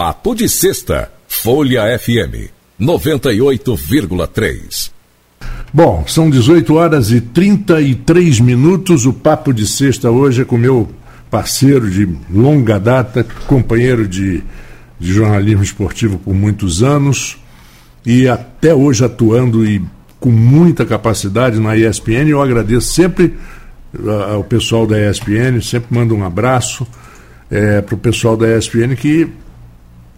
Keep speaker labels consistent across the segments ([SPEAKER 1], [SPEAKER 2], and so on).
[SPEAKER 1] Papo de Sexta, Folha FM 98,3.
[SPEAKER 2] Bom, são 18 horas e 33 minutos. O Papo de Sexta hoje é com meu parceiro de longa data, companheiro de, de jornalismo esportivo por muitos anos e até hoje atuando e com muita capacidade na ESPN. Eu agradeço sempre ao pessoal da ESPN, sempre mando um abraço é, para o pessoal da ESPN que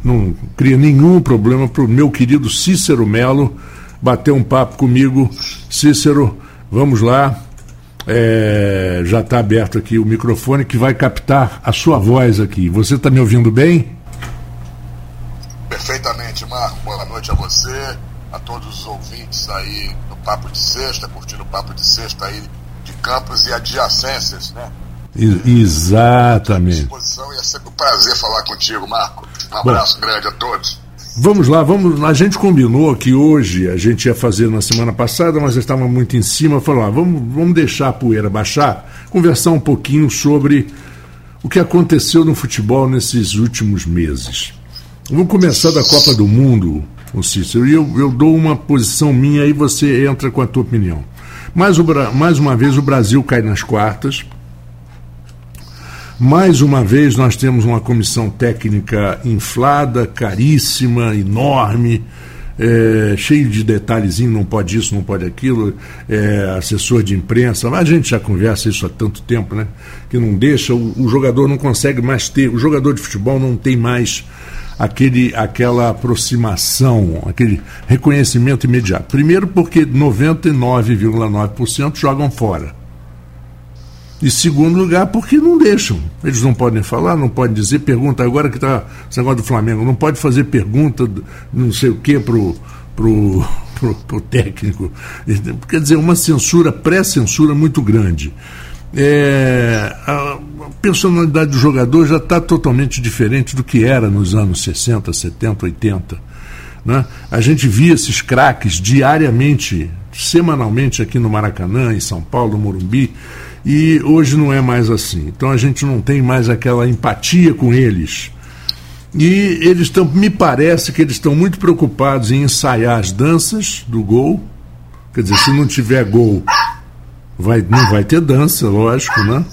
[SPEAKER 2] não cria nenhum problema para o meu querido Cícero Melo bater um papo comigo. Cícero, vamos lá. É, já está aberto aqui o microfone que vai captar a sua voz aqui. Você está me ouvindo bem?
[SPEAKER 3] Perfeitamente, Marco. Boa noite a você, a todos os ouvintes aí no Papo de Sexta, curtindo o Papo de Sexta aí de Campos e adjacências, né?
[SPEAKER 2] Exatamente.
[SPEAKER 3] Disposição e é sempre um prazer falar contigo, Marco. Um abraço Bom, grande a todos.
[SPEAKER 2] Vamos lá, vamos. A gente combinou que hoje a gente ia fazer na semana passada, mas estava muito em cima. Falou, ah, vamos, vamos deixar a poeira baixar, conversar um pouquinho sobre o que aconteceu no futebol nesses últimos meses. Vamos começar da Copa do Mundo, o Cícero, e eu, eu dou uma posição minha e você entra com a tua opinião. Mais, o, mais uma vez o Brasil cai nas quartas mais uma vez, nós temos uma comissão técnica inflada, caríssima, enorme, é, cheio de detalhezinho, não pode isso, não pode aquilo, é, assessor de imprensa, a gente já conversa isso há tanto tempo, né? Que não deixa, o, o, jogador não consegue mais ter, o jogador de futebol não tem mais aquele, aquela aproximação, aquele reconhecimento imediato. Primeiro porque 99,9% jogam fora. E segundo lugar, porque não deixam. Eles não podem falar, não podem dizer, pergunta agora que está esse negócio do Flamengo, não pode fazer pergunta, não sei o quê, para o pro, pro, pro técnico. Quer dizer, uma censura, pré-censura muito grande. É, a personalidade do jogador já está totalmente diferente do que era nos anos 60, 70, 80. Né? A gente via esses craques diariamente, semanalmente aqui no Maracanã, em São Paulo, no Morumbi e hoje não é mais assim. Então a gente não tem mais aquela empatia com eles. E eles estão, me parece que eles estão muito preocupados em ensaiar as danças do gol. Quer dizer, se não tiver gol, vai, não vai ter dança, lógico, né?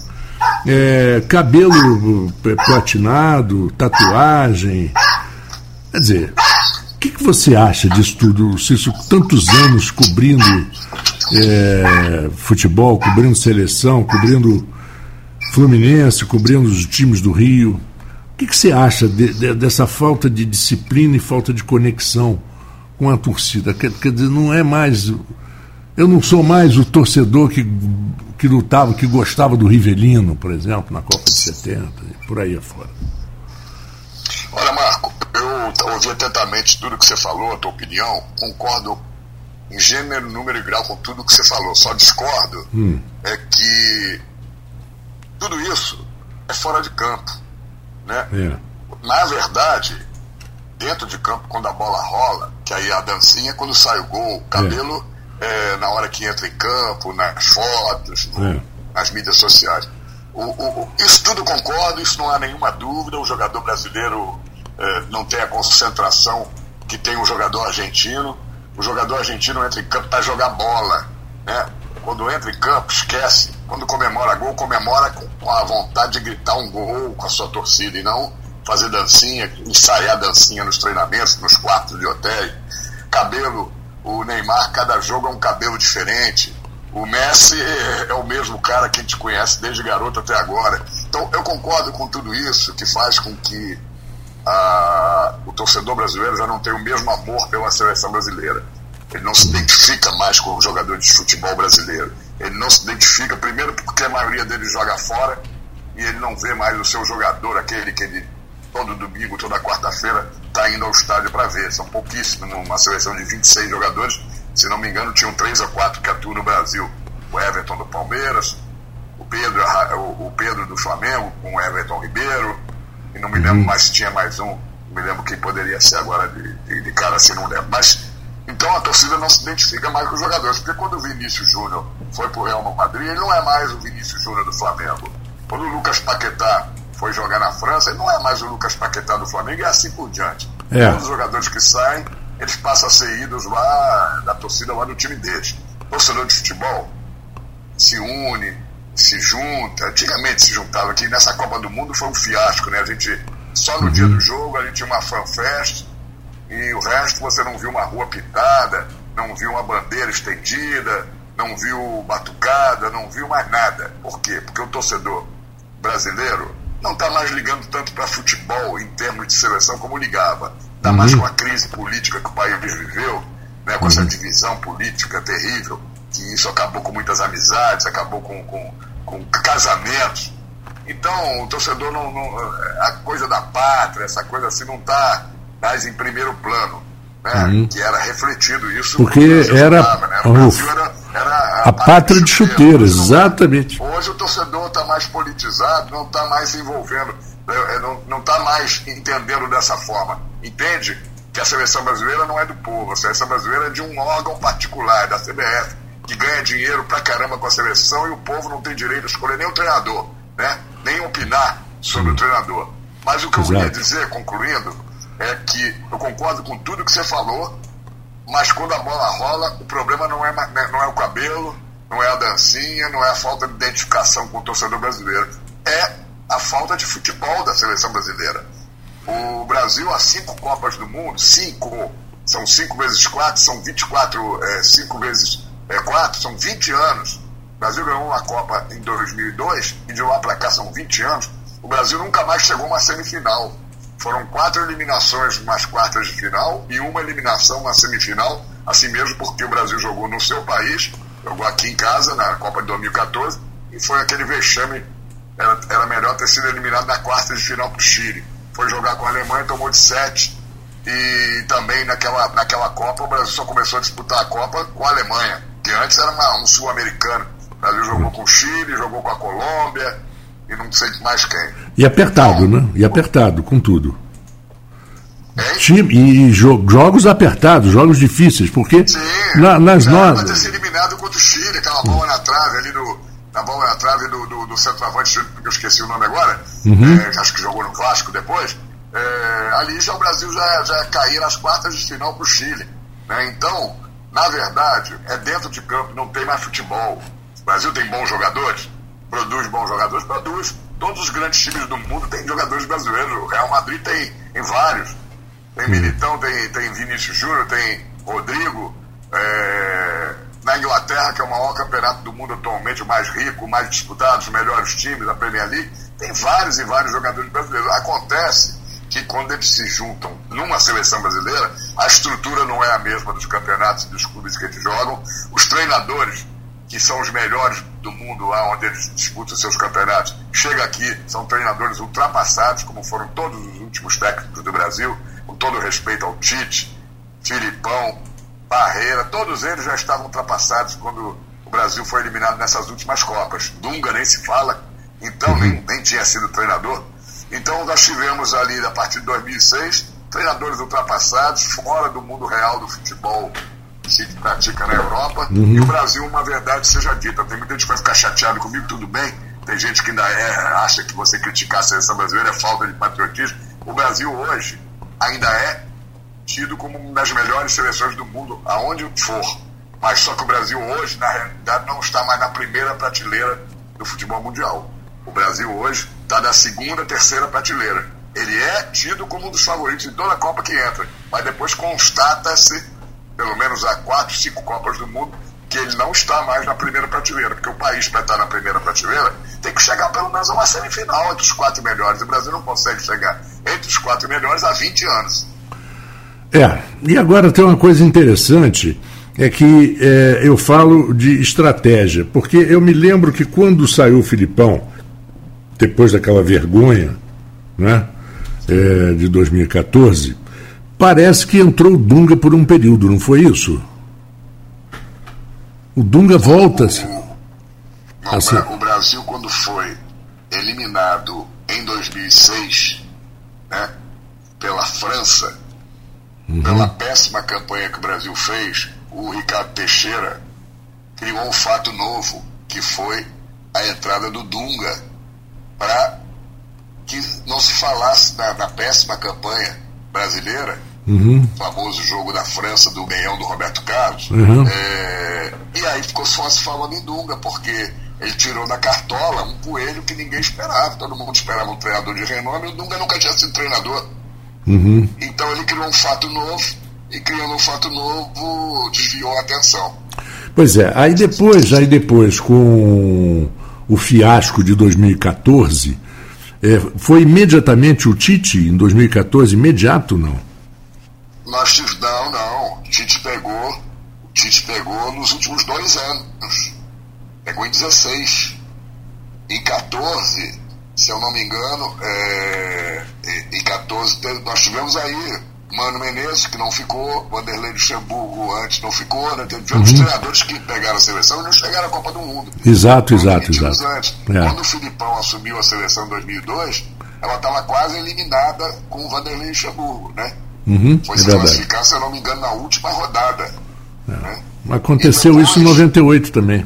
[SPEAKER 2] É, cabelo é, platinado, tatuagem. Quer dizer, que, você acha disso tudo? Cício, tantos anos cobrindo é, futebol, cobrindo seleção, cobrindo Fluminense, cobrindo os times do Rio. O que, que você acha de, de, dessa falta de disciplina e falta de conexão com a torcida? Quer, quer dizer, não é mais. Eu não sou mais o torcedor que, que lutava, que gostava do Rivelino, por exemplo, na Copa de 70, e por aí afora.
[SPEAKER 3] Olha, Marco, eu ouvi atentamente tudo que você falou, a tua opinião, concordo em gênero, número e grau com tudo que você falou. Só discordo hum. é que tudo isso é fora de campo. Né? É. Na verdade, dentro de campo, quando a bola rola, que aí a dancinha, quando sai o gol, o cabelo é. É, na hora que entra em campo, nas fotos, no, é. nas mídias sociais. O, o, isso tudo concordo, isso não há nenhuma dúvida. O jogador brasileiro é, não tem a concentração que tem um jogador argentino o jogador argentino entra em campo para jogar bola. Né? Quando entra em campo, esquece. Quando comemora gol, comemora com a vontade de gritar um gol com a sua torcida e não fazer dancinha, ensaiar dancinha nos treinamentos, nos quartos de hotel. Cabelo, o Neymar, cada jogo é um cabelo diferente. O Messi é o mesmo cara que a gente conhece desde garoto até agora. Então eu concordo com tudo isso que faz com que o torcedor brasileiro já não tem o mesmo amor pela seleção brasileira. Ele não se identifica mais com os jogadores de futebol brasileiro. Ele não se identifica, primeiro, porque a maioria deles joga fora e ele não vê mais o seu jogador, aquele que ele todo domingo, toda quarta-feira, está indo ao estádio para ver. São pouquíssimos, numa seleção de 26 jogadores, se não me engano, tinham três ou quatro que atuam no Brasil. O Everton do Palmeiras, o Pedro, o Pedro do Flamengo, com o Everton Ribeiro, e não me lembro uhum. mais se tinha mais um, não me lembro quem poderia ser agora de, de, de cara assim, não lembro. Mas então a torcida não se identifica mais com os jogadores, porque quando o Vinícius Júnior foi pro Real Madrid, ele não é mais o Vinícius Júnior do Flamengo. Quando o Lucas Paquetá foi jogar na França, ele não é mais o Lucas Paquetá do Flamengo e assim por diante.
[SPEAKER 2] É.
[SPEAKER 3] Todos os jogadores que saem, eles passam a ser ídolos lá da torcida lá do time deles. Torcedor de futebol se une, se junta. Antigamente se juntava aqui nessa Copa do Mundo foi um fiasco, né? A gente só no dia do jogo a gente tinha uma fanfest e o resto você não viu uma rua pintada, não viu uma bandeira estendida, não viu batucada, não viu mais nada. Por quê? Porque o torcedor brasileiro não está mais ligando tanto para futebol em termos de seleção como ligava. Está mais com a crise política que o país viveu, né, com essa divisão política terrível, que isso acabou com muitas amizades, acabou com, com, com casamentos. Então, o torcedor não, não, A coisa da pátria, essa coisa assim, não está mais em primeiro plano. Né? Que era refletido isso.
[SPEAKER 2] Porque era-
[SPEAKER 3] jogava, né? O Brasil era, era
[SPEAKER 2] A pátria de chuteiras,
[SPEAKER 3] Não é.
[SPEAKER 2] exatamente.
[SPEAKER 3] Hoje o torcedor está mais politizado, não está mais se envolvendo, eh, eh, não está mais entendendo dessa forma. Entende que a seleção brasileira não é do povo, a seleção brasileira é de um órgão particular, da CBF, que ganha dinheiro pra caramba com a seleção e o povo não tem direito a escolher nem o treinador, né? nem opinar sobre o treinador. Mas o que eu
[SPEAKER 2] Exato.
[SPEAKER 3] queria dizer, concluindo, é que eu concordo com tudo que você falou, mas quando a bola rola, o problema não é, né, não é o cabelo, não é a dancinha, não é a falta de identificação com o torcedor brasileiro. É a falta de futebol da seleção brasileira. O Brasil, há cinco Copas do Mundo, cinco, são cinco vezes quatro, são 24, é, cinco vezes é, quatro, são 20 anos. O Brasil ganhou uma Copa em 2002 e de lá para cá são 20 anos. O Brasil nunca mais chegou a uma semifinal. Foram quatro eliminações nas quartas de final e uma eliminação na semifinal, assim mesmo porque o Brasil jogou no seu país, jogou aqui em casa, na Copa de 2014, e foi aquele vexame. Era, era melhor ter sido eliminado na quarta de final para o Chile. Foi jogar com a Alemanha, tomou de sete. E também naquela, naquela Copa, o Brasil só começou a disputar a Copa com a Alemanha, que antes era uma- um sul-americano. O Brasil jogou com o Chile, jogou com a Colômbia e não sei mais quem.
[SPEAKER 2] E apertado, né? E apertado, com tudo.
[SPEAKER 3] Hein?
[SPEAKER 2] Time, e jo- jogos apertados, jogos difíceis, porque
[SPEAKER 3] Sim.
[SPEAKER 2] na- nas
[SPEAKER 3] pra ter
[SPEAKER 2] notas.
[SPEAKER 3] sido eliminado contra o Chile, aquela bola na trave ali do. Na bola na trave do, do, do centroavante, que eu esqueci o nome agora, é, acho que jogou no clássico depois. é, ali já o Brasil já, já caía nas quartas de final pro Chile. né? Então, na verdade, é dentro de campo, não tem mais futebol. O Brasil tem bons jogadores, produz bons jogadores, produz. Todos os grandes times do mundo têm jogadores brasileiros. O Real Madrid tem, tem vários. Tem Militão, tem, tem Vinícius Júnior, tem Rodrigo. é, na Inglaterra, que é o maior campeonato do mundo atualmente, o mais rico, o mais disputado, os melhores times da Premier League, tem vários e vários jogadores brasileiros. Acontece que quando eles se juntam numa seleção brasileira, a estrutura não é a mesma dos campeonatos e dos clubes que eles jogam. Os treinadores, que são os melhores do mundo lá onde eles disputam seus campeonatos, chega aqui, são treinadores ultrapassados, como foram todos os últimos técnicos do Brasil, com todo respeito ao Tite, Filipão, Barreira, todos eles já estavam ultrapassados quando o Brasil foi eliminado nessas últimas Copas. Dunga nem se fala, então nem, nem tinha sido treinador. Então nós tivemos ali, a partir de 2006, treinadores ultrapassados, fora do mundo real do futebol que se pratica na Europa. E o Brasil, uma verdade seja dita. Tem muita gente que vai ficar chateado comigo, tudo bem. Tem gente que ainda é, acha que você criticar a seleção brasileira é falta de patriotismo. O Brasil hoje ainda é tido como uma das melhores seleções do mundo, aonde for. Mas só que o Brasil hoje, na realidade, não está mais na primeira prateleira do futebol mundial. O Brasil hoje está na segunda, terceira prateleira. Ele é tido como um dos favoritos em toda a Copa que entra, mas depois constata-se, pelo menos há quatro, cinco Copas do Mundo, que ele não está mais na primeira prateleira, porque o país, para estar na primeira prateleira, tem que chegar pelo menos a uma semifinal entre os quatro melhores. O Brasil não consegue chegar entre os quatro melhores há 20 anos.
[SPEAKER 2] É, e agora tem uma coisa interessante, é que é, eu falo de estratégia, porque eu me lembro que quando saiu o Filipão, depois daquela vergonha, né, é, de 2014, parece que entrou o Dunga por um período, não foi isso? O Dunga volta-se.
[SPEAKER 3] Não,
[SPEAKER 2] Assim.
[SPEAKER 3] o Brasil, quando foi eliminado em 2006 né, pela França, pela péssima campanha que o Brasil fez, o Ricardo Teixeira criou um fato novo, que foi a entrada do Dunga para que não se falasse da, da péssima campanha brasileira,
[SPEAKER 2] Uhum.
[SPEAKER 3] famoso jogo da França do meião do Roberto Carlos.
[SPEAKER 2] Uhum.
[SPEAKER 3] É, e aí ficou só se falando em Dunga, porque ele tirou da cartola um coelho que ninguém esperava. Todo mundo esperava um treinador de renome e o Dunga nunca tinha sido treinador.
[SPEAKER 2] Uhum.
[SPEAKER 3] Então ele criou um fato novo e criando um fato novo desviou a atenção.
[SPEAKER 2] Pois é, aí depois, aí depois com o fiasco de 2014, é, foi imediatamente o Tite em 2014, imediato não?
[SPEAKER 3] Não, não. O Tite pegou, Tite pegou nos últimos dois anos. Pegou em 16. Em 14, se eu não me engano, é, em- em 14 teve- nós tivemos aí Mano Menezes, que não ficou, Vanderlei Luxemburgo antes não ficou, né? Tivemos treinadores que pegaram a seleção e não chegaram à Copa do Mundo.
[SPEAKER 2] Exato, exato, exato.
[SPEAKER 3] antes.
[SPEAKER 2] É.
[SPEAKER 3] Quando o Filipão assumiu a seleção em 2002, ela estava quase eliminada com o Vanderlei Luxemburgo, né?
[SPEAKER 2] Uhum,
[SPEAKER 3] Foi
[SPEAKER 2] é
[SPEAKER 3] se
[SPEAKER 2] verdade.
[SPEAKER 3] classificar, se eu não me engano, na última rodada. Né?
[SPEAKER 2] Aconteceu
[SPEAKER 3] depois-
[SPEAKER 2] isso em 98 também.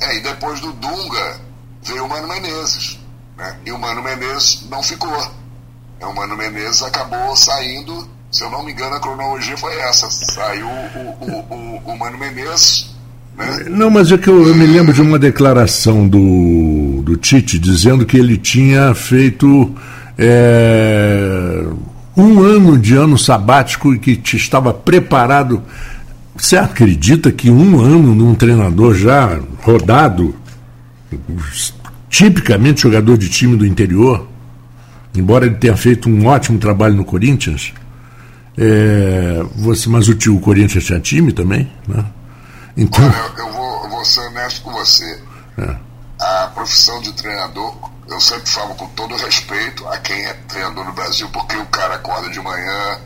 [SPEAKER 3] É, e depois do Dunga veio o Mano Menezes. Né? E o Mano Menezes não ficou. É, o Mano Menezes acabou saindo, se eu não me engano, a cronologia foi essa. Saiu o, o, o, o Mano Menezes. Né?
[SPEAKER 2] Não, mas é que eu, eu me lembro de uma declaração do, do Tite dizendo que ele tinha feito é, um ano de ano sabático e que te estava preparado. Você acredita que um ano num treinador já rodado, tipicamente jogador de time do interior, embora ele tenha feito um ótimo trabalho no Corinthians, é, você, mas o, tio- o Corinthians tinha time também, né? Então,
[SPEAKER 3] eu, eu vou, eu vou ser honesto com você.
[SPEAKER 2] É.
[SPEAKER 3] A profissão de treinador, eu sempre falo com todo respeito a quem é treinador no Brasil, porque o cara acorda de manhã,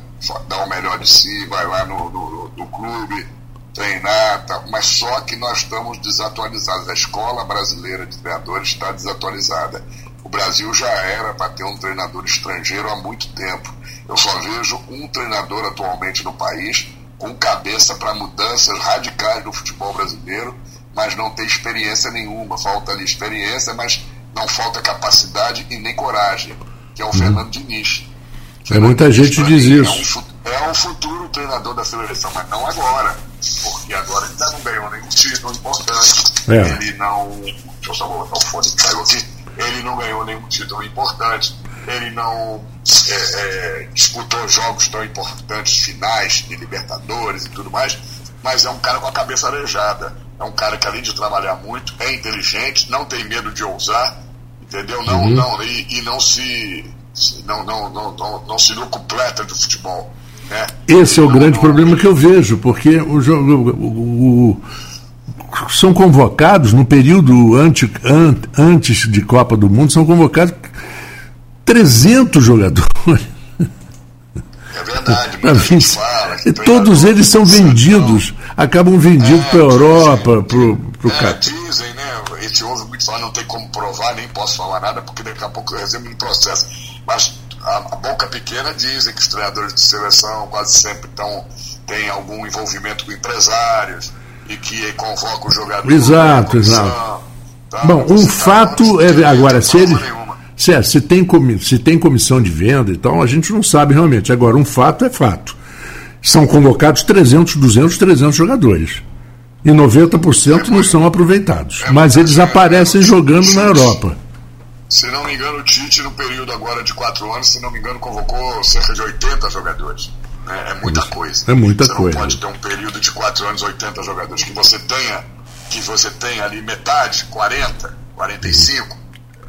[SPEAKER 3] dá o melhor de si, vai lá no, no, no clube, treinar, tá, mas só que nós estamos desatualizados. A escola brasileira de treinadores está desatualizada. O Brasil já era para ter um treinador estrangeiro há muito tempo. Eu só vejo um treinador atualmente no país com cabeça para mudanças radicais no futebol brasileiro, mas não tem experiência nenhuma. Falta ali experiência, mas não falta capacidade e nem coragem, que é o Fernando Diniz.
[SPEAKER 2] É, muita gente diz
[SPEAKER 3] mim,
[SPEAKER 2] isso.
[SPEAKER 3] É um, é um futuro treinador da seleção, mas não agora. Porque agora ele ainda não ganhou nenhum título importante.
[SPEAKER 2] É.
[SPEAKER 3] Ele não. Deixa eu só botar o fone que caiu aqui. Ele não ganhou nenhum título importante. Ele não é, é, disputou jogos tão importantes, finais de Libertadores e tudo mais. Mas é um cara com a cabeça arejada. É um cara que, além de trabalhar muito, é inteligente, não tem medo de ousar, entendeu? Não,
[SPEAKER 2] Uhum.
[SPEAKER 3] não, e, e não se. Não, não, não, não, não se locupleta do futebol. Né?
[SPEAKER 2] Esse é o
[SPEAKER 3] Não-
[SPEAKER 2] grande
[SPEAKER 3] não-
[SPEAKER 2] problema que eu vejo, porque o jogo, o- o- são convocados no período ante- an- antes de Copa do Mundo, são convocados 300 jogadores.
[SPEAKER 3] É verdade, muita gente fala.
[SPEAKER 2] e todos eles são vendidos, acabam vendidos
[SPEAKER 3] É,
[SPEAKER 2] para a Europa,
[SPEAKER 3] dizem.
[SPEAKER 2] pro, pro
[SPEAKER 3] É,
[SPEAKER 2] Ca-
[SPEAKER 3] dizem, né? A gente ouve muito falar, não tem como provar, nem posso falar nada, porque daqui a pouco eu recebo um processo. Mas a, a boca pequena dizem que os treinadores de seleção quase sempre tão, têm algum envolvimento com empresários e que convocam os jogadores.
[SPEAKER 2] Exato,
[SPEAKER 3] comissão,
[SPEAKER 2] exato.
[SPEAKER 3] tá?
[SPEAKER 2] Bom, um
[SPEAKER 3] tá
[SPEAKER 2] fato é agora se ele se, é, se tem comi- se tem comissão de venda, então a gente não sabe realmente. Agora um fato é fato. São convocados 300, 200, 300 jogadores. E 90% não são aproveitados.
[SPEAKER 3] é
[SPEAKER 2] Mas
[SPEAKER 3] muito
[SPEAKER 2] eles aparecem jogando na Europa.
[SPEAKER 3] Se não me engano, o Tite, no período agora de quatro anos, se não me engano, convocou cerca de 80 jogadores. Né? É muita coisa.
[SPEAKER 2] é muita
[SPEAKER 3] você
[SPEAKER 2] coisa.
[SPEAKER 3] não pode ter um período de quatro anos, 80 jogadores. Que você tenha, que você tenha ali metade, 40, 45.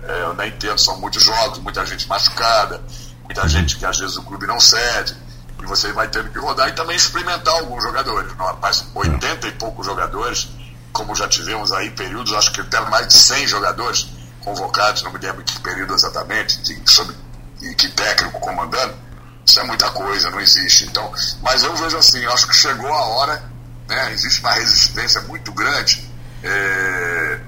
[SPEAKER 3] É, eu nem entendo, são muitos jogos, muita gente machucada, muita gente que às vezes o clube não cede. E você vai tendo que rodar e também experimentar alguns jogadores. Não, mas 80 e poucos jogadores, como já tivemos aí períodos, acho que até mais de 100 jogadores convocados, não me lembro que período exatamente, de, sobre e que técnico comandando, isso é muita coisa, não existe. Então, mas eu vejo assim, eu acho que chegou a hora, né, existe uma resistência muito grande é,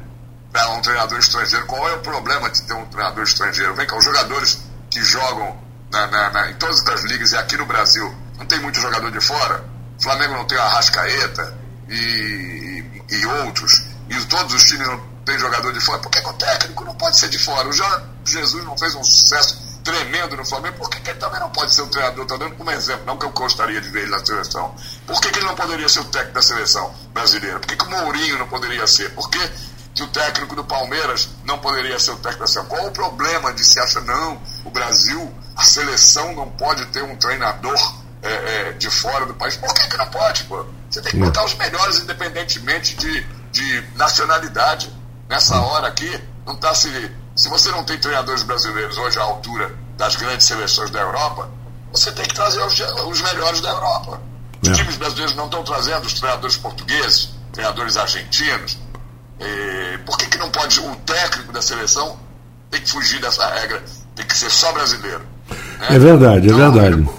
[SPEAKER 3] para um treinador estrangeiro. Qual é o problema de ter um treinador estrangeiro? Vem cá, os jogadores que jogam na, na, na, em todas as ligas e aqui no Brasil, não tem muito jogador de fora? O Flamengo não tem o Arrascaeta e, e, e outros, e todos os times não tem jogador de fora. Por que, o técnico não pode ser de fora? O, Jesus não fez um sucesso tremendo no Flamengo, por que, que ele também não pode ser o treinador? Estou dando como exemplo, não que eu gostaria de ver ele na seleção. Por que, que ele não poderia ser o técnico da seleção brasileira? Por que, que o Mourinho não poderia ser? Por que, que o técnico do Palmeiras não poderia ser o técnico da seleção? Qual o problema de se achar, não, o Brasil, a seleção não pode ter um treinador é, é, de fora do país? Por que, que não pode, pô? Você tem que botar os melhores, independentemente de, de nacionalidade. Nessa hora aqui, não está se se você não tem treinadores brasileiros hoje à altura das grandes seleções da Europa, você tem que trazer os, os melhores da Europa. Os é. times brasileiros não estão trazendo os treinadores portugueses, treinadores argentinos. E por que, que não pode o técnico da seleção tem que fugir dessa regra, tem que ser só brasileiro?
[SPEAKER 2] Né? É verdade, é então, é verdade.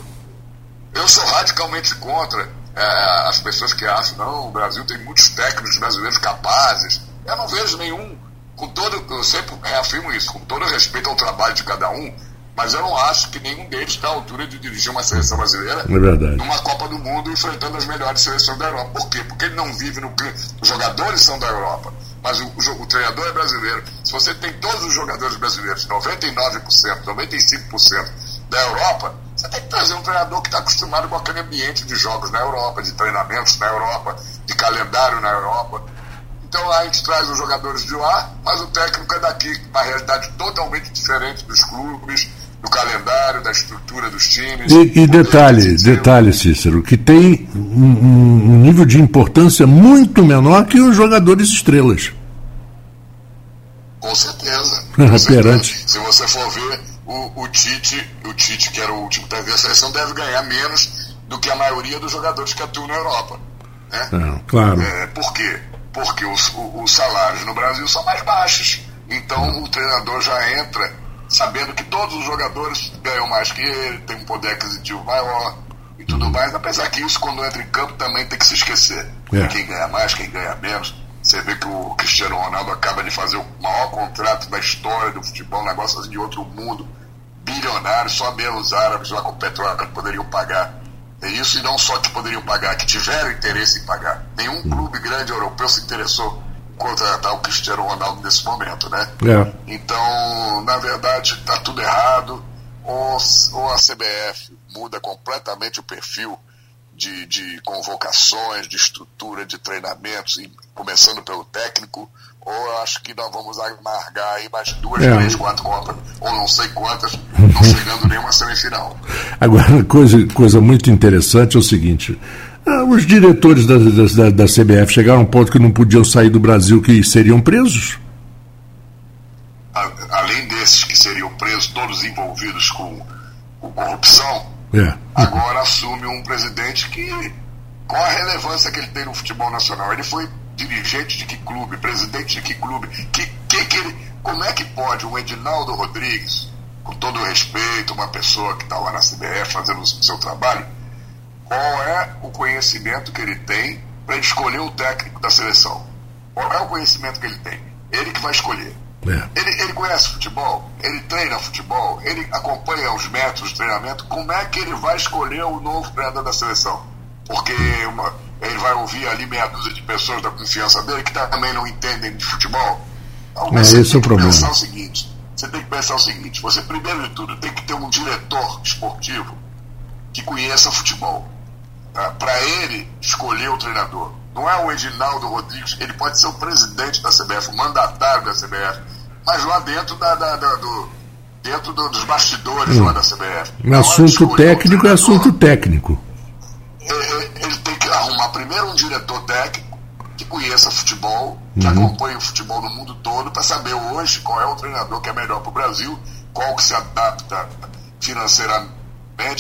[SPEAKER 3] Eu, eu sou radicalmente contra é, as pessoas que acham, não, o Brasil tem muitos técnicos brasileiros capazes. Eu não vejo nenhum com todo, eu sempre reafirmo isso, com todo respeito ao trabalho de cada um, mas eu não acho que nenhum deles está à altura de dirigir uma seleção brasileira
[SPEAKER 2] é
[SPEAKER 3] numa Copa do Mundo enfrentando as melhores seleções da Europa. Por quê? Porque ele não vive no Os jogadores são da Europa, mas o, o, o treinador é brasileiro. Se você tem todos os jogadores brasileiros, 99%, 95% da Europa, você tem que trazer um treinador que está acostumado com aquele ambiente de jogos na Europa, de treinamentos na Europa, de calendário na Europa. Então a gente traz os jogadores de lá, mas o técnico é daqui, uma realidade totalmente diferente dos clubes, do calendário, da estrutura dos times.
[SPEAKER 2] E, e detalhe, detalhe, Cícero, que tem um, um, nível de importância muito menor que os jogadores estrelas.
[SPEAKER 3] Com certeza. Com certeza. Se você for ver, o, o, Tite, o Tite, que era o último técnico da seleção, deve ganhar menos do que a maioria dos jogadores que atuam na Europa. Né?
[SPEAKER 2] É, claro.
[SPEAKER 3] É, por quê? Porque os, os salários no Brasil são mais baixos. Então o treinador já entra sabendo que todos os jogadores ganham mais que ele, tem um poder aquisitivo maior e tudo mais. Apesar que isso, quando entra em campo, também tem que se esquecer. É. Quem ganha mais, quem ganha menos. Você vê que o Cristiano Ronaldo acaba de fazer o maior contrato da história do futebol, um negócio assim de outro mundo, bilionário, só mesmo os árabes lá com o petróleo poderiam pagar isso, e não só que poderiam pagar, que tiveram interesse em pagar. Nenhum clube grande europeu se interessou em contratar o Cristiano Ronaldo nesse momento, né?
[SPEAKER 2] É.
[SPEAKER 3] Então, na verdade, está tudo errado. Ou, ou a CBF muda completamente o perfil de, de convocações, de estrutura, de treinamentos, começando pelo técnico, ou eu acho que nós vamos amargar aí mais duas, é. três, quatro Copas, ou não sei quantas, não chegando nenhuma semifinal.
[SPEAKER 2] Agora, coisa, coisa muito interessante é o seguinte. Ah, os diretores da, da, da, CBF chegaram a um ponto que não podiam sair do Brasil que seriam presos?
[SPEAKER 3] além desses que seriam presos, todos envolvidos com, com corrupção,
[SPEAKER 2] é.
[SPEAKER 3] agora assume um presidente que. Qual a relevância que ele tem no futebol nacional? Ele foi dirigente de que clube, presidente de que clube, que, que, que ele, como é que pode um Edinaldo Rodrigues, com todo o respeito, uma pessoa que está lá na CBF fazendo o seu trabalho, qual é o conhecimento que ele tem para escolher o técnico da seleção? Qual é o conhecimento que ele tem? Ele que vai escolher.
[SPEAKER 2] É.
[SPEAKER 3] Ele, ele conhece futebol, ele treina futebol, ele acompanha os métodos de treinamento. Como é que ele vai escolher o novo treinador da seleção? Porque uma, ele vai ouvir ali meia dúzia de pessoas da confiança dele que também não entendem de futebol.
[SPEAKER 2] Então, é, esse é o problema.
[SPEAKER 3] Pensar o seguinte, você tem que pensar o seguinte: você, primeiro de tudo, tem que ter um diretor esportivo que conheça futebol. Tá? Para ele escolher o treinador. Não é o Edinaldo Rodrigues, ele pode ser o presidente da CBF, o mandatário da CBF, mas lá dentro, da, da, da do, dentro do, dos bastidores hum. lá da CBF.
[SPEAKER 2] Um assunto técnico é assunto técnico.
[SPEAKER 3] É, é, ele que arrumar primeiro um diretor técnico que conheça futebol, que uhum. acompanhe o futebol no mundo todo, para saber hoje qual é o treinador que é melhor para o Brasil, qual que se adapta financeiramente.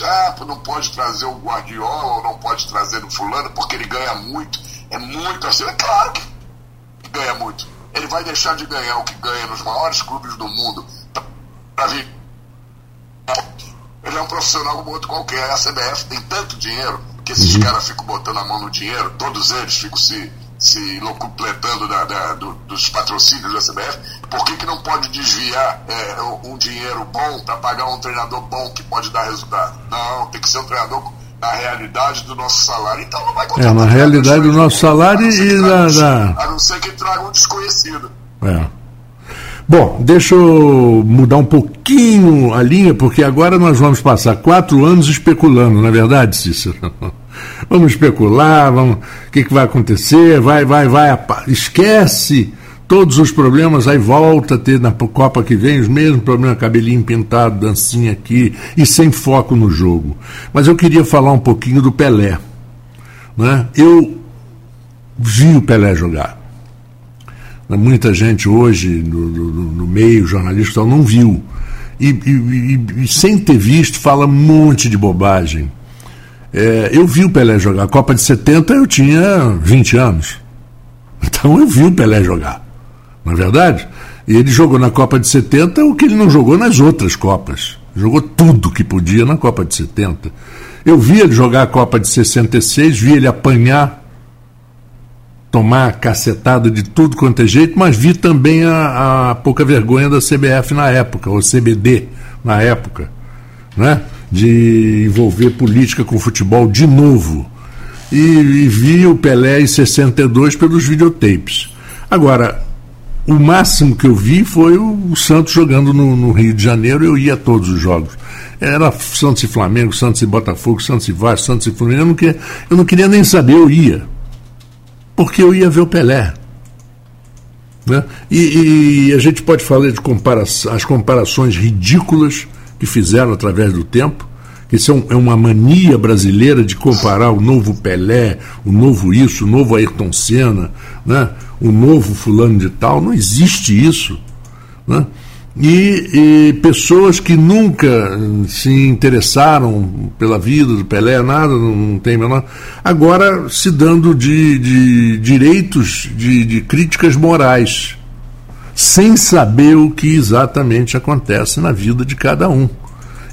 [SPEAKER 3] Ah, não pode trazer o Guardiola ou não pode trazer o fulano porque ele ganha muito. É muito assim. É claro que ganha muito. Ele vai deixar de ganhar o que ganha nos maiores clubes do mundo para vir. Ele é um profissional como outro qualquer. A CBF tem tanto dinheiro que esses uhum. caras ficam botando a mão no dinheiro, todos eles ficam se, se locupletando da, da, do, dos patrocínios da CBF, por que, que não pode desviar é, um dinheiro bom para pagar um treinador bom que pode dar resultado? Não, tem que ser um treinador na realidade do nosso salário. Então não vai
[SPEAKER 2] É, na realidade do nosso salário e da,
[SPEAKER 3] A não ser que traga um desconhecido.
[SPEAKER 2] É. Bom, deixa eu mudar um pouquinho a linha, porque agora nós vamos passar quatro anos especulando, não é verdade, Cícero? vamos especular, vamos, o que, que vai acontecer, vai, vai, vai, esquece todos os problemas, aí volta a ter na Copa que vem os mesmos problemas, cabelinho pintado, dancinha aqui, e sem foco no jogo. Mas eu queria falar um pouquinho do Pelé. Né? Eu vi o Pelé jogar. Muita gente hoje, no, no, no meio jornalista, não viu. E, e, e, sem ter visto, fala um monte de bobagem. É, eu vi o Pelé jogar. A Copa de 70 eu tinha 20 anos. Então eu vi o Pelé jogar. Não é verdade? E ele jogou na Copa de 70 o que ele não jogou nas outras Copas. Jogou tudo que podia na Copa de 70. Eu vi ele jogar a Copa de 66, vi ele apanhar tomar cacetada de tudo quanto é jeito, mas vi também a, a pouca vergonha da CBF na época, ou CBD na época, né? de envolver política com futebol de novo. E, e vi o Pelé em 62 pelos videotapes. Agora, o máximo que eu vi foi o Santos jogando no, no, Rio de Janeiro, eu ia a todos os jogos. Era Santos e Flamengo, Santos e Botafogo, Santos e Vasco, Santos e Fluminense. Eu não queria, eu não queria nem saber, eu ia porque eu ia ver o Pelé. Né? E, e a gente pode falar de compara as comparações ridículas que fizeram através do tempo, isso é, uma mania brasileira de comparar o novo Pelé, o novo isso, o novo Ayrton Senna, né? o novo fulano de tal. Não existe isso. Né? E, e, pessoas que nunca se interessaram pela vida do Pelé, nada, não tem menor, agora se dando de, de direitos de, de críticas morais, sem saber o que exatamente acontece na vida de cada um.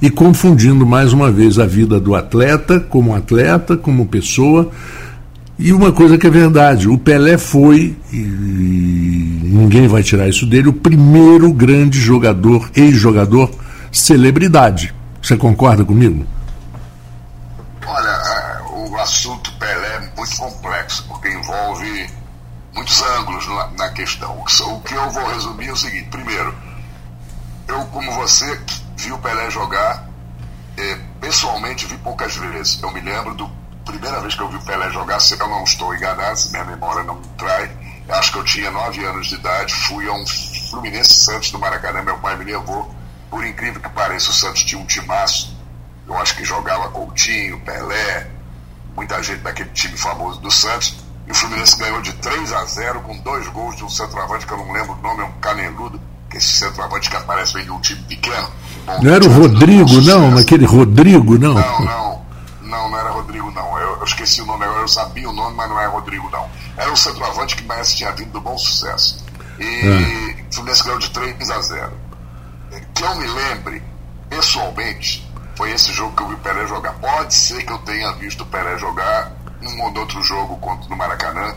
[SPEAKER 2] E confundindo mais uma vez a vida do atleta como atleta, como pessoa, e uma coisa que é verdade, o Pelé foi, e ninguém vai tirar isso dele, o primeiro grande jogador, ex-jogador, celebridade. Você concorda comigo?
[SPEAKER 3] Olha, o assunto Pelé é muito complexo, porque envolve muitos ângulos na, questão. O que eu vou resumir é o seguinte: primeiro, eu, como você, vi o Pelé jogar, eh, pessoalmente vi poucas vezes. Eu me lembro do primeira vez que eu vi o Pelé jogar, se eu não estou enganado, se minha memória não me trai, acho que eu tinha 9 anos de idade, fui a um Fluminense Santos do Maracanã, meu pai me levou. Por incrível que pareça, o Santos tinha um timaço. Eu acho que jogava Coutinho, Pelé, muita gente daquele time famoso do Santos. E o Fluminense ganhou de 3 a 0 com dois gols de um centroavante que eu não lembro o nome, é um caneludo, que esse centroavante que aparece vem de um time pequeno.
[SPEAKER 2] Bom, não era o Rodrigo, não? Naquele Rodrigo, não?
[SPEAKER 3] Não, não. Não, não era Rodrigo, não. Esqueci o nome agora, eu sabia o nome, mas não é Rodrigo, não. Era o centroavante que mais tinha vindo do bom sucesso. E é. o Fluminense ganhou de 3 a 0. Que eu me lembre, pessoalmente, foi esse jogo que eu vi o Pelé jogar. Pode ser que eu tenha visto o Pelé jogar num ou outro jogo contra, no Maracanã,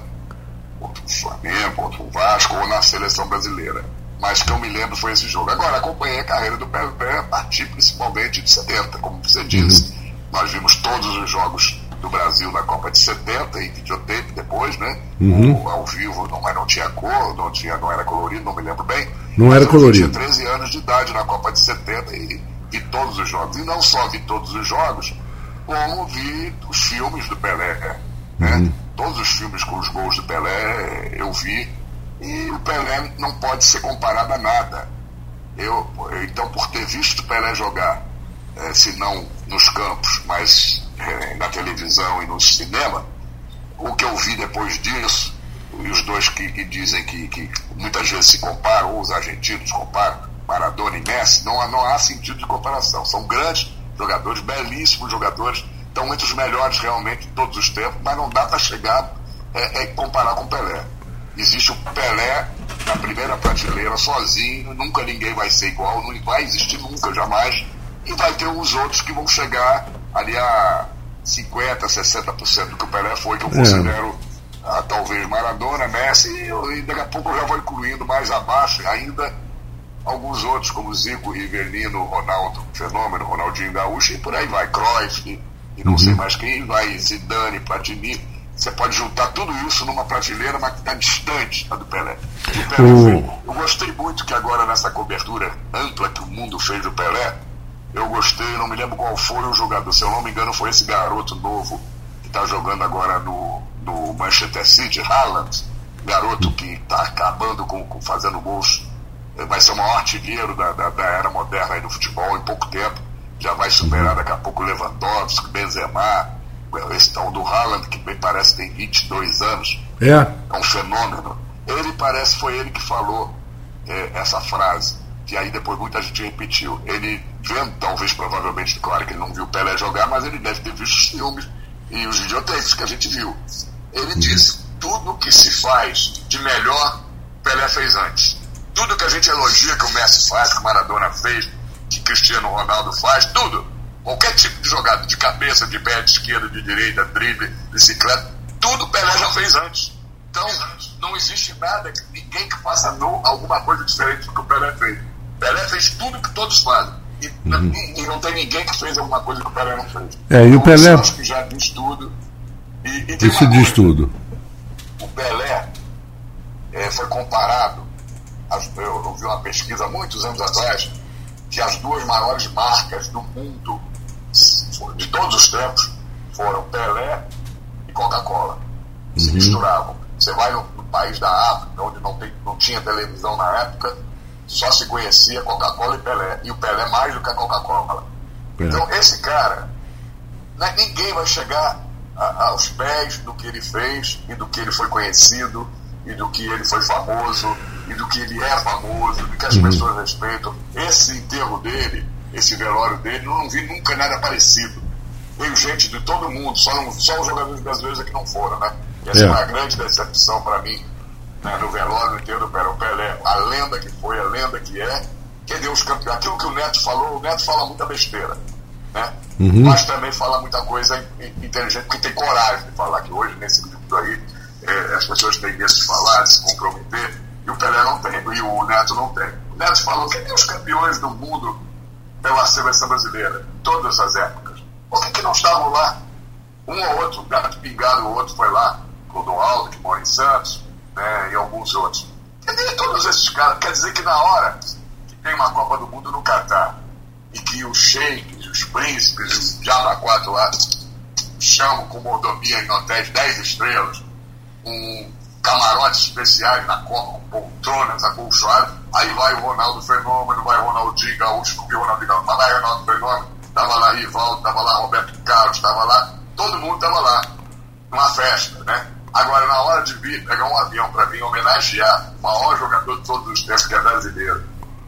[SPEAKER 3] contra o Flamengo, contra o Vasco, ou na seleção brasileira. Mas que eu me lembro foi esse jogo. Agora, acompanhei a carreira do Pelé a partir principalmente de 70, como você disse. Uhum nós vimos todos os jogos do Brasil na Copa de 70 e videotape depois, né? Uhum. ao vivo, não, mas não tinha cor, não, tinha, não era colorido, não me lembro bem.
[SPEAKER 2] Não era colorido.
[SPEAKER 3] Eu tinha 13 anos de idade na Copa de 70 e vi todos os jogos. E não só vi todos os jogos, como vi os filmes do Pelé. Né? Uhum. Todos os filmes com os gols do Pelé eu vi. E o Pelé não pode ser comparado a nada. Eu, então, por ter visto o Pelé jogar é, se não nos campos, mas é, na televisão e no cinema, o que eu vi depois disso, e os dois que, que dizem que, que, muitas vezes se comparam, ou os argentinos comparam, Maradona e Messi, não, não há sentido de comparação. São grandes jogadores, belíssimos jogadores, estão entre os melhores realmente de todos os tempos, mas não dá para chegar é, é, comparar com Pelé. Existe o Pelé na primeira prateleira, sozinho, nunca ninguém vai ser igual, não vai existir nunca, jamais e vai ter os outros que vão chegar ali a 50%, 60% do que o Pelé foi, que eu é. considero ah, talvez Maradona, Messi, e, e daqui a pouco eu já vou incluindo mais abaixo ainda alguns outros, como Zico, Rivelino, Ronaldo Fenômeno, Ronaldinho Gaúcho, e por aí vai, Cruyff, e, e não uhum. sei mais quem, vai Zidane, Platini, você pode juntar tudo isso numa prateleira, mas que está distante da do Pelé. Pelé uh. Eu gostei muito que agora nessa cobertura ampla que o mundo fez do Pelé, eu gostei, não me lembro qual foi o jogador, se eu não me engano foi esse garoto novo que está jogando agora no, no Manchester City, Haaland, garoto que está acabando com, com, fazendo gols, vai ser o maior artilheiro da, da, da era moderna aí do futebol em pouco tempo, já vai superar daqui a pouco Lewandowski, Benzema, esse tal do Haaland, que bem parece tem 22 anos,
[SPEAKER 2] é,
[SPEAKER 3] é um fenômeno. Ele parece foi ele que falou é, essa frase, que aí depois muita gente repetiu. Ele vendo, talvez, provavelmente, claro que ele não viu Pelé jogar, mas ele deve ter visto os filmes e os videotapes que a gente viu. Ele disse: tudo que se faz de melhor, Pelé fez antes. Tudo que a gente elogia que o Messi faz, que o Maradona fez, que Cristiano Ronaldo faz, tudo Qualquer tipo de jogada, de cabeça, de pé, de esquerda, de direita, drible, bicicleta, tudo Pelé já fez antes. Então, não existe nada, ninguém que faça alguma coisa diferente do que o Pelé fez. Pelé fez tudo que todos fazem. E, uhum. e, não tem ninguém que fez alguma coisa que o Pelé não fez.
[SPEAKER 2] É, e o Pelé.
[SPEAKER 3] Acho que já diz tudo.
[SPEAKER 2] E, e Isso diz tudo.
[SPEAKER 3] O Pelé é, foi comparado. Eu, eu vi uma pesquisa muitos anos atrás que as duas maiores marcas do mundo de todos os tempos foram Pelé e Coca-Cola. Se uhum. misturavam. Você vai no, no, país da África, onde não, tem, não tinha televisão na época, só se conhecia Coca-Cola e Pelé. E o Pelé mais do que a Coca-Cola. É. Então, esse cara, né, ninguém vai chegar a, aos pés do que ele fez e do que ele foi conhecido e do que ele foi famoso e do que ele é famoso, do que as uhum. pessoas respeitam. Esse enterro dele esse velório dele, eu não vi nunca nada parecido. Veio gente de todo mundo, só, não, só os jogadores brasileiros é que não foram, né? E essa é. foi a grande decepção para mim, né, no velório inteiro do Pelé. O Pelé, a lenda que foi, a lenda que é, que deu os campeões. Aquilo que o Neto falou, o Neto fala muita besteira, né? Uhum. Mas também fala muita coisa inteligente, porque tem coragem de falar, que hoje, nesse mundo aí, é, as pessoas têm medo de falar, de se comprometer, e o Pelé não tem, e o Neto não tem. O Neto falou que tem os campeões do mundo pela seleção brasileira, todas as épocas. Por que, que não estavam lá? Um ou outro, gato pingado ou outro foi lá, Clodoaldo, que mora em Santos, né, e alguns outros. Cadê todos esses caras? Quer dizer que na hora que tem uma Copa do Mundo no Catar e que os sheiks, os príncipes, os diabo quatro lá chamam com mordomia em hotéis 10 estrelas, com camarotes especiais na Copa, com poltronas acolchoadas, Aí vai o Ronaldo Fenômeno, vai o Ronaldinho Gaúcho, porque o Ronaldo Gaúcho, vai o Ronaldo Fenômeno, tava lá Rivaldo, tava lá Roberto Carlos, tava lá, todo mundo tava lá, numa festa, né? Agora, na hora de vir, pegar um avião para vir homenagear o maior jogador de todos os tempos, que é brasileiro,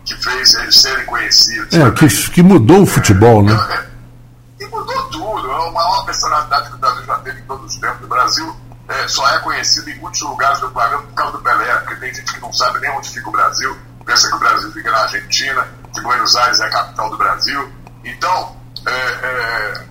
[SPEAKER 3] que fez eles serem conhecidos.
[SPEAKER 2] É, que, que mudou o futebol, né?
[SPEAKER 3] É, e mudou tudo, é a maior personalidade que o Brasil já teve em todos os tempos. O Brasil é, só é conhecido em muitos lugares do planeta por causa do Pelé, porque tem gente que não sabe nem onde fica o Brasil pensa que o Brasil fica na Argentina, que Buenos Aires é a capital do Brasil. Então, é, é,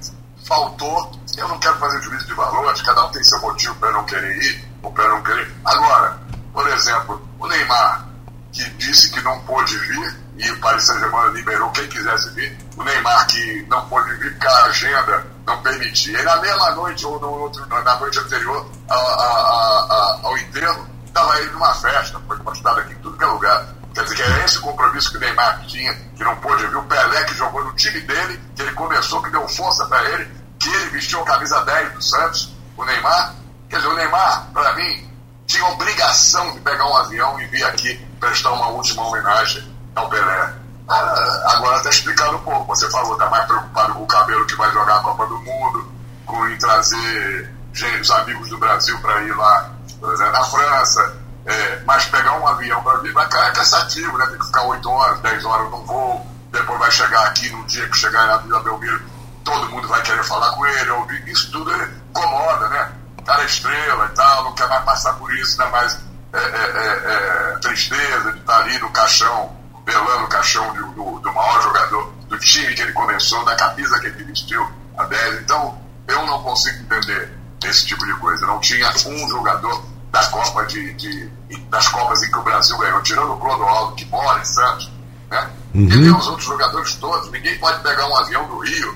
[SPEAKER 3] faltou. Eu não quero fazer juízo de valor, cada um tem seu motivo para não querer ir ou para não querer. Agora, por exemplo, o Neymar, que disse que não pôde vir, e o Paris Saint-Germain liberou quem quisesse vir. O Neymar, que não pôde vir porque a agenda não permitia. E na mesma noite, ou no outro, na noite anterior a, a, a, ao enterro, estava ele numa festa, foi postado aqui em tudo que é lugar. Quer dizer, que é esse compromisso que o Neymar tinha, que não pôde vir. O Pelé, que jogou no time dele, que ele começou, que deu força para ele, que ele vestiu a camisa 10 do Santos, o Neymar. Quer dizer, o Neymar, para mim, tinha obrigação de pegar um avião e vir aqui prestar uma última homenagem ao Pelé. Ah, agora está explicando um pouco. Você falou, está mais preocupado com o cabelo que vai jogar a Copa do Mundo, com em trazer os amigos do Brasil para ir lá, por exemplo, na França é, mas pegar um avião para vir vai é cansativo, né? Tem que ficar 8 horas, 10 horas no voo, depois vai chegar aqui no dia que chegar na Vila Belmiro, todo mundo vai querer falar com ele, ouvir. Isso tudo incomoda, né? Cara é estrela e tal, não quer mais passar por isso, né? Mais é, é, é, é tristeza de estar ali no caixão, velando o caixão do, do, do, maior jogador do time que ele começou, da camisa que ele vestiu, a 10. Então, eu não consigo entender esse tipo de coisa. Não tinha um jogador da Copa de, de, das Copas em que o Brasil ganhou, tirando o Clodoaldo, que mora em Santos, né? Uhum. E os outros jogadores todos. Ninguém pode pegar um avião do Rio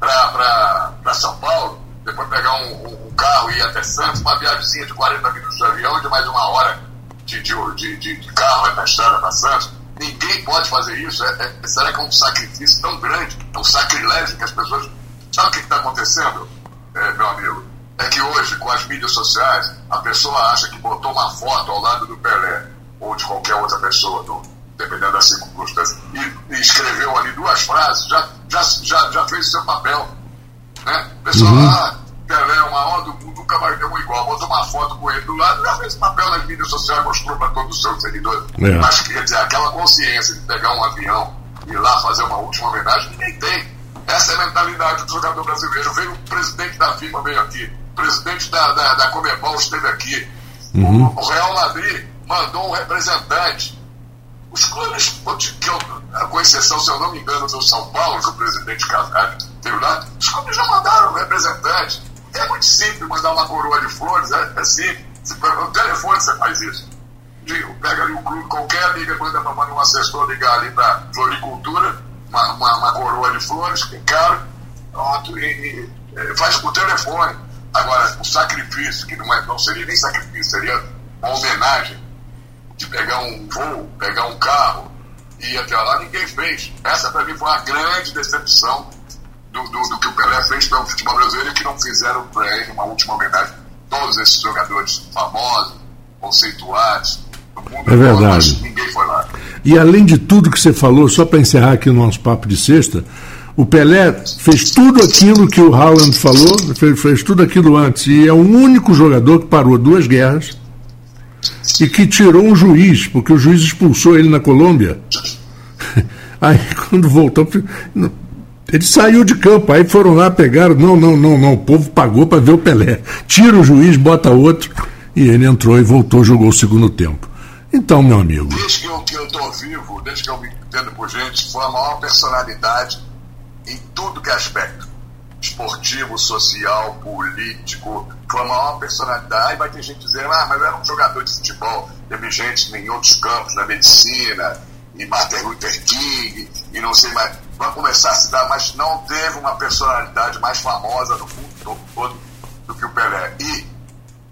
[SPEAKER 3] para São Paulo, depois pegar um, um, carro e ir até Santos, uma viagem de 40 minutos de avião, de mais uma hora de, de, de, de carro na estrada para Santos. Ninguém pode fazer isso. É, é, será que é um sacrifício tão grande, é um sacrilégio que as pessoas. Sabe o que está acontecendo, é, meu amigo? É que hoje, com as mídias sociais, a pessoa acha que botou uma foto ao lado do Pelé, ou de qualquer outra pessoa, do, dependendo da circunstância, e, e, escreveu ali duas frases, já, já, já, já fez seu papel. Né? O pessoal, uhum. ah, Pelé é o maior do mundo, nunca vai ter um igual. Botou uma foto com ele do lado, já fez papel nas mídias sociais, mostrou para todos os seus seguidores. É. Mas quer dizer, aquela consciência de pegar um avião e ir lá fazer uma última homenagem, ninguém tem. Essa é a mentalidade do jogador brasileiro. Veio o presidente da FIFA, veio aqui. O presidente da, da, da Comebol esteve aqui. Uhum. O, Real Madrid mandou um representante. Os clubes, que eu, com exceção, se eu não me engano, do São Paulo, que o presidente Casares teve lá, os clubes já mandaram um representante. É muito simples mandar uma coroa de flores, é, é simples. No telefone você faz isso. Pega ali o clube, qualquer liga, manda, manda um assessor ligar ali para floricultura, uma, uma, uma, coroa de flores, que é caro, pronto, e, e, faz por telefone. Agora, o sacrifício, que não, é, não seria nem sacrifício, seria uma homenagem de pegar um voo, pegar um carro e ir até lá, ninguém fez. Essa para mim foi uma grande decepção do, do, do, que o Pelé fez pelo futebol brasileiro e que não fizeram para ele uma última homenagem. Todos esses jogadores famosos, conceituados,
[SPEAKER 2] é verdade.
[SPEAKER 3] ninguém foi lá.
[SPEAKER 2] E além de tudo que você falou, só para encerrar aqui o nosso papo de sexta, o Pelé fez tudo aquilo que o Haaland falou, fez, fez tudo aquilo antes, e é o único jogador que parou duas guerras e que tirou um juiz, porque o juiz expulsou ele na Colômbia. Aí quando voltou, ele saiu de campo, aí foram lá, pegaram, não, não, não, não, o povo pagou para ver o Pelé. Tira o juiz, bota outro, e ele entrou e voltou, jogou o segundo tempo. Então, meu amigo.
[SPEAKER 3] Desde que eu, tô vivo, desde que eu me entendo por gente, foi a maior personalidade em tudo que é aspecto. Esportivo, social, político, foi a maior personalidade. Aí vai ter gente dizendo, ah, mas era um jogador de futebol. Teve gente em outros campos, na medicina, em Martin Luther King, e não sei mais vai começar a se dar, mas não teve uma personalidade mais famosa no mundo todo do que o Pelé. E,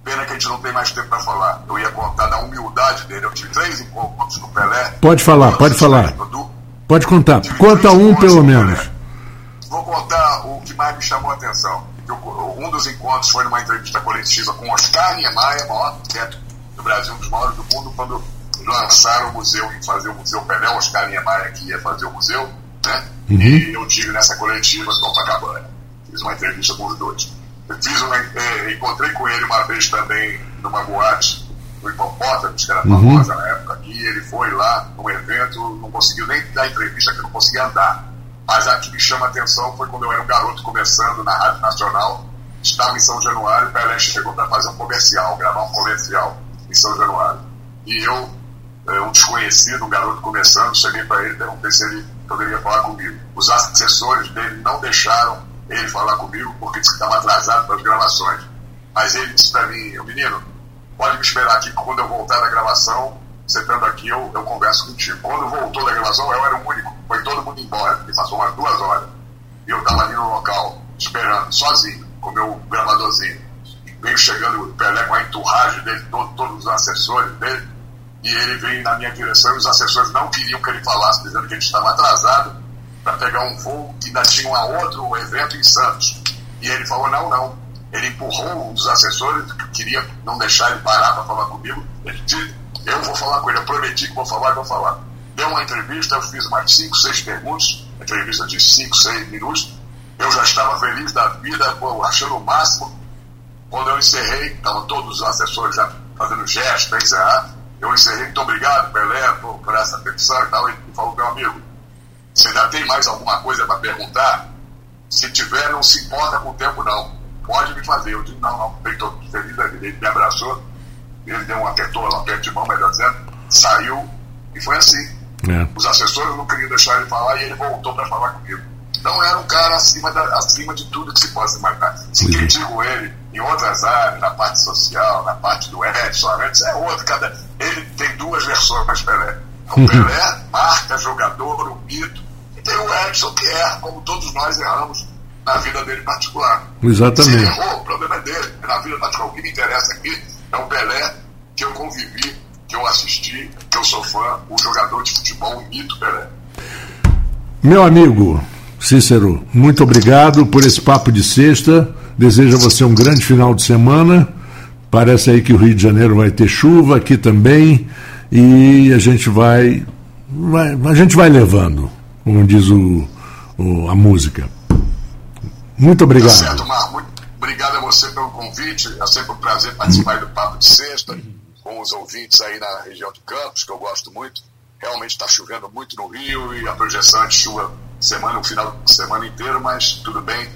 [SPEAKER 3] pena que a gente não tem mais tempo para falar. Eu ia contar da humildade dele. Eu tive três encontros com o Pelé.
[SPEAKER 2] Pode falar, pode falar. Do, pode contar. Conta um pelo menos.
[SPEAKER 3] Vou contar o que mais me chamou a atenção. Um dos encontros foi numa entrevista coletiva com Oscar Niemeyer, maior arquiteto do Brasil, um dos maiores do mundo, quando lançaram o museu e fazer o Museu Pelé, Oscar Niemeyer que ia fazer o museu né? Uhum. E eu tive nessa coletiva de Copacabana. Fiz uma entrevista com os dois. Eu fiz uma, é, encontrei com ele uma vez também numa boate do Hipopótamo, que era uhum. famosa na época, e ele foi lá num evento, não conseguiu nem dar entrevista, que não conseguia andar. Mas a que me chama a atenção foi quando eu era um garoto começando na Rádio Nacional, estava em São Januário, Pelé chegou para fazer um comercial, gravar um comercial em São Januário. E eu, é, um desconhecido, um garoto começando, cheguei para ele perguntei se ele poderia falar comigo. Os assessores dele não deixaram ele falar comigo porque disse que estava atrasado para as gravações. Mas ele disse para mim, menino, pode me esperar aqui que quando eu voltar da gravação, você estando aqui, eu, eu converso contigo. Quando voltou da gravação, eu era o único, foi todo mundo embora, porque passou umas duas horas. E eu estava ali no local, esperando, sozinho, com o meu gravadorzinho. E veio chegando o Pelé com a enturragem dele, todo, todos os assessores dele e ele veio na minha direção e os assessores não queriam que ele falasse, dizendo que ele estava atrasado para pegar um voo que ainda tinha um outro evento em Santos. E ele falou: não, não. Ele empurrou um dos assessores, que queria não deixar ele parar para falar comigo. Ele disse: eu vou falar com ele, eu prometi que vou falar e vou falar. Deu uma entrevista, eu fiz mais cinco, seis perguntas, entrevista de cinco, seis minutos. Eu já estava feliz da vida, achando o máximo. Quando eu encerrei, estavam todos os assessores já fazendo gestos para encerrar eu encerrei, muito obrigado, Pelé, por, por essa petição e tal. E falou, meu amigo, você ainda tem mais alguma coisa para perguntar? Se tiver, não se importa com o tempo, não. Pode me fazer. Eu disse, não, não, estou feliz da vida. Ele me abraçou, ele deu uma apertou, um aperto de mão, melhor dizendo, saiu, e foi assim. É. Os assessores não queriam deixar ele falar e ele voltou para falar comigo. Não era um cara acima, da, acima de tudo que se possa imaginar. Se critico ele em outras áreas, na parte social, na parte do Edson, é outro. Cada, ele tem duas versões mais Pelé. O uhum. Pelé, marca, jogador, o mito. E tem o Edson, que erra, como todos nós erramos na vida dele particular.
[SPEAKER 2] Exatamente. Se
[SPEAKER 3] ele errou, o problema é dele. na vida tática. O que me interessa aqui é o Pelé que eu convivi, que eu assisti, que eu sou fã, o jogador de futebol, mito Pelé.
[SPEAKER 2] Meu amigo Cícero, muito obrigado por esse papo de sexta. Desejo a você um grande final de semana. Parece aí que o Rio de Janeiro vai ter chuva, aqui também, e a gente vai, vai a gente vai levando, como diz o, o a música. Muito obrigado. Tá
[SPEAKER 3] certo, Mar. Muito obrigado a você pelo convite. É sempre um prazer participar do Papo de Sexta com os ouvintes aí na região de Campos, que eu gosto muito. Realmente está chovendo muito no Rio e a projeção é de chuva semana, o final de semana inteiro, mas tudo bem.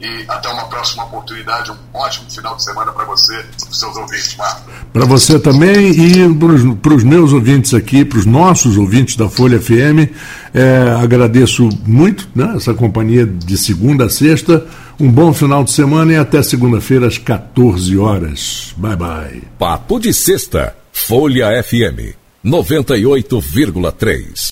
[SPEAKER 3] E até uma próxima oportunidade. Um ótimo final de semana para você e para os seus ouvintes, Marco.
[SPEAKER 2] Para você também e para os meus ouvintes aqui, para os nossos ouvintes da Folha FM, é, agradeço muito né, essa companhia de segunda a sexta. Um bom final de semana e até segunda-feira às 14 horas. Bye bye.
[SPEAKER 1] Papo de sexta, Folha FM 98,3.